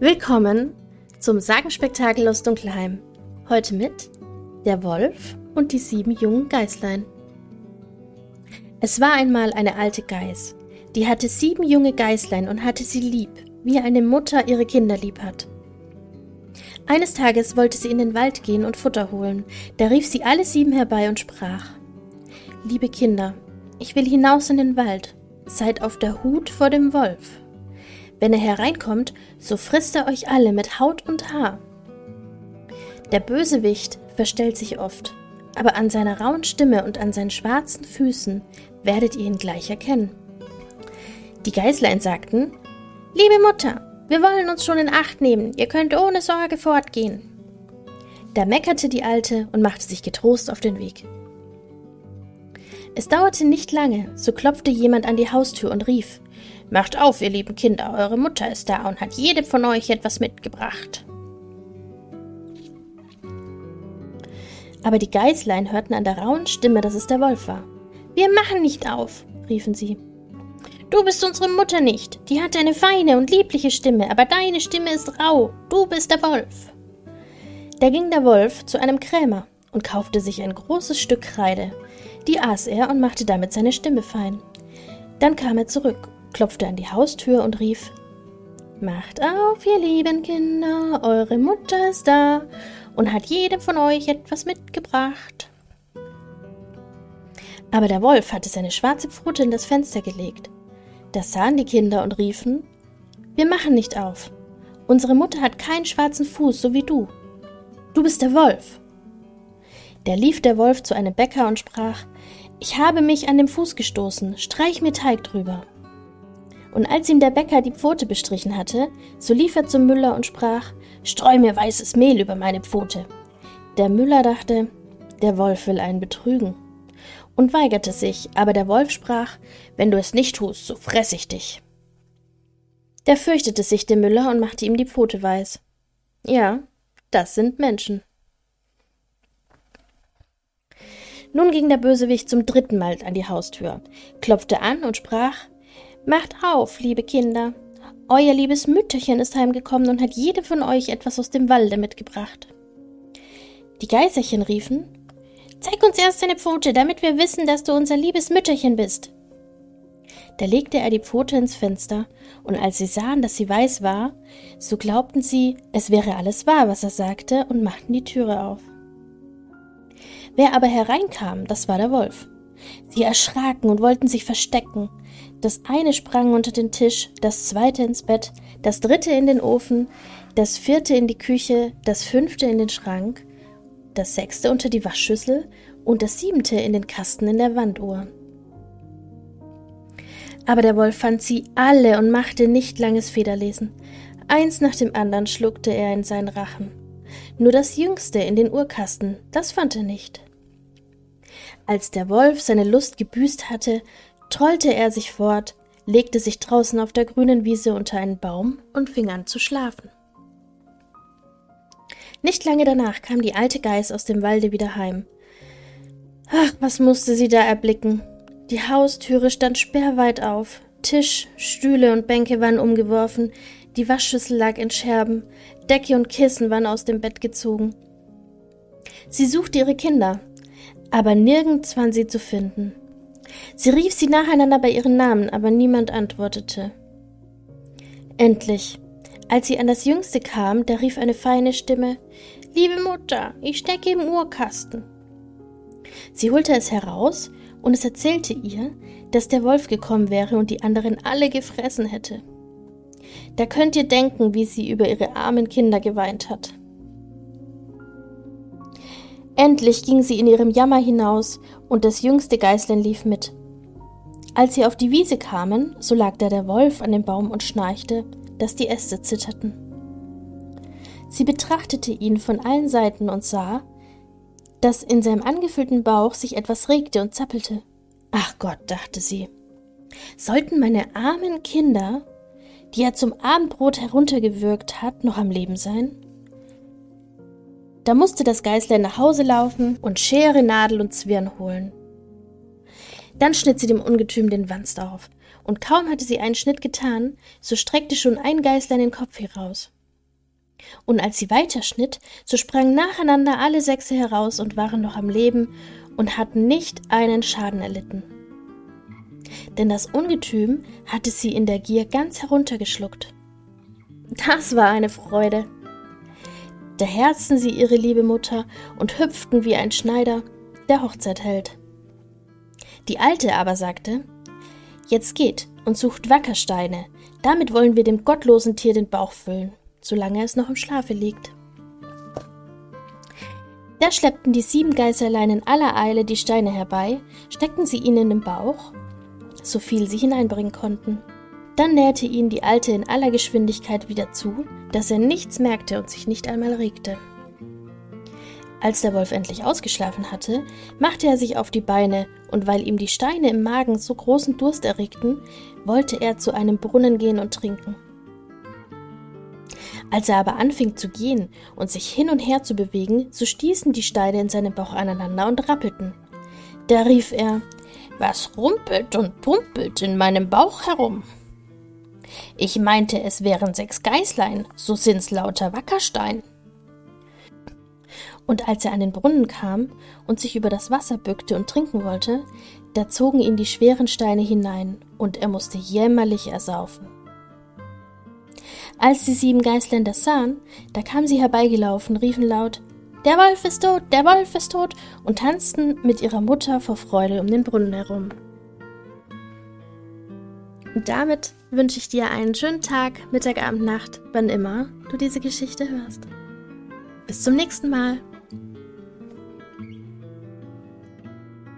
Willkommen zum Sagenspektakel aus Dunkelheim. Heute mit Der Wolf und die sieben jungen Geißlein. Es war einmal eine alte Geiß, die hatte sieben junge Geißlein und hatte sie lieb, wie eine Mutter ihre Kinder lieb hat. Eines Tages wollte sie in den Wald gehen und Futter holen, da rief sie alle sieben herbei und sprach Liebe Kinder, ich will hinaus in den Wald, seid auf der Hut vor dem Wolf. Wenn er hereinkommt, so frisst er euch alle mit Haut und Haar. Der Bösewicht verstellt sich oft, aber an seiner rauen Stimme und an seinen schwarzen Füßen werdet ihr ihn gleich erkennen. Die Geißlein sagten, Liebe Mutter, wir wollen uns schon in Acht nehmen, ihr könnt ohne Sorge fortgehen. Da meckerte die Alte und machte sich getrost auf den Weg. Es dauerte nicht lange, so klopfte jemand an die Haustür und rief Macht auf, ihr lieben Kinder, eure Mutter ist da und hat jedem von euch etwas mitgebracht. Aber die Geißlein hörten an der rauen Stimme, dass es der Wolf war. Wir machen nicht auf, riefen sie. Du bist unsere Mutter nicht. Die hat eine feine und liebliche Stimme, aber deine Stimme ist rau. Du bist der Wolf. Da ging der Wolf zu einem Krämer und kaufte sich ein großes Stück Kreide. Die aß er und machte damit seine Stimme fein. Dann kam er zurück klopfte an die Haustür und rief Macht auf, ihr lieben Kinder, eure Mutter ist da und hat jedem von euch etwas mitgebracht. Aber der Wolf hatte seine schwarze Pfote in das Fenster gelegt. Das sahen die Kinder und riefen Wir machen nicht auf. Unsere Mutter hat keinen schwarzen Fuß, so wie du. Du bist der Wolf. Da lief der Wolf zu einem Bäcker und sprach Ich habe mich an dem Fuß gestoßen, streich mir Teig drüber. Und als ihm der Bäcker die Pfote bestrichen hatte, so lief er zum Müller und sprach Streu mir weißes Mehl über meine Pfote. Der Müller dachte, der Wolf will einen betrügen, und weigerte sich, aber der Wolf sprach Wenn du es nicht tust, so fress ich dich. Da fürchtete sich der Müller und machte ihm die Pfote weiß. Ja, das sind Menschen. Nun ging der Bösewicht zum dritten Mal an die Haustür, klopfte an und sprach Macht auf, liebe Kinder. Euer liebes Mütterchen ist heimgekommen und hat jede von euch etwas aus dem Walde mitgebracht. Die Geiserchen riefen Zeig uns erst deine Pfote, damit wir wissen, dass du unser liebes Mütterchen bist. Da legte er die Pfote ins Fenster, und als sie sahen, dass sie weiß war, so glaubten sie, es wäre alles wahr, was er sagte, und machten die Türe auf. Wer aber hereinkam, das war der Wolf. Sie erschraken und wollten sich verstecken, das eine sprang unter den Tisch, das zweite ins Bett, das dritte in den Ofen, das vierte in die Küche, das fünfte in den Schrank, das sechste unter die Waschschüssel und das siebente in den Kasten in der Wanduhr. Aber der Wolf fand sie alle und machte nicht langes Federlesen. Eins nach dem anderen schluckte er in seinen Rachen. Nur das jüngste in den Uhrkasten, das fand er nicht. Als der Wolf seine Lust gebüßt hatte, trollte er sich fort, legte sich draußen auf der grünen Wiese unter einen Baum und fing an zu schlafen. Nicht lange danach kam die alte Geiß aus dem Walde wieder heim. Ach, was musste sie da erblicken? Die Haustüre stand sperrweit auf, Tisch, Stühle und Bänke waren umgeworfen, die Waschschüssel lag in Scherben, Decke und Kissen waren aus dem Bett gezogen. Sie suchte ihre Kinder, aber nirgends waren sie zu finden. Sie rief sie nacheinander bei ihren Namen, aber niemand antwortete. Endlich, als sie an das Jüngste kam, da rief eine feine Stimme Liebe Mutter, ich stecke im Uhrkasten. Sie holte es heraus, und es erzählte ihr, dass der Wolf gekommen wäre und die anderen alle gefressen hätte. Da könnt ihr denken, wie sie über ihre armen Kinder geweint hat. Endlich ging sie in ihrem Jammer hinaus, und das jüngste Geißlein lief mit. Als sie auf die Wiese kamen, so lag da der Wolf an dem Baum und schnarchte, dass die Äste zitterten. Sie betrachtete ihn von allen Seiten und sah, dass in seinem angefüllten Bauch sich etwas regte und zappelte. Ach Gott, dachte sie, sollten meine armen Kinder, die er zum Abendbrot heruntergewürgt hat, noch am Leben sein? Da musste das Geißlein nach Hause laufen und Schere, Nadel und Zwirn holen. Dann schnitt sie dem Ungetüm den Wanst auf, und kaum hatte sie einen Schnitt getan, so streckte schon ein Geißlein den Kopf heraus. Und als sie weiterschnitt, so sprangen nacheinander alle Sechse heraus und waren noch am Leben und hatten nicht einen Schaden erlitten. Denn das Ungetüm hatte sie in der Gier ganz heruntergeschluckt. Das war eine Freude. Da herzten sie ihre liebe Mutter und hüpften wie ein Schneider, der Hochzeit hält. Die Alte aber sagte, Jetzt geht und sucht Wackersteine, damit wollen wir dem gottlosen Tier den Bauch füllen, solange es noch im Schlafe liegt. Da schleppten die sieben Geißerlein in aller Eile die Steine herbei, steckten sie ihnen den Bauch, so viel sie hineinbringen konnten. Dann nähte ihn die Alte in aller Geschwindigkeit wieder zu, dass er nichts merkte und sich nicht einmal regte. Als der Wolf endlich ausgeschlafen hatte, machte er sich auf die Beine, und weil ihm die Steine im Magen so großen Durst erregten, wollte er zu einem Brunnen gehen und trinken. Als er aber anfing zu gehen und sich hin und her zu bewegen, so stießen die Steine in seinem Bauch aneinander und rappelten. Da rief er Was rumpelt und pumpelt in meinem Bauch herum? Ich meinte, es wären sechs Geißlein, so sind's lauter Wackerstein. Und als er an den Brunnen kam und sich über das Wasser bückte und trinken wollte, da zogen ihn die schweren Steine hinein, und er musste jämmerlich ersaufen. Als die sieben Geißlein das sahen, da kamen sie herbeigelaufen, riefen laut Der Wolf ist tot, der Wolf ist tot und tanzten mit ihrer Mutter vor Freude um den Brunnen herum. Und damit wünsche ich dir einen schönen Tag, Mittag, Abend, Nacht, wann immer du diese Geschichte hörst. Bis zum nächsten Mal.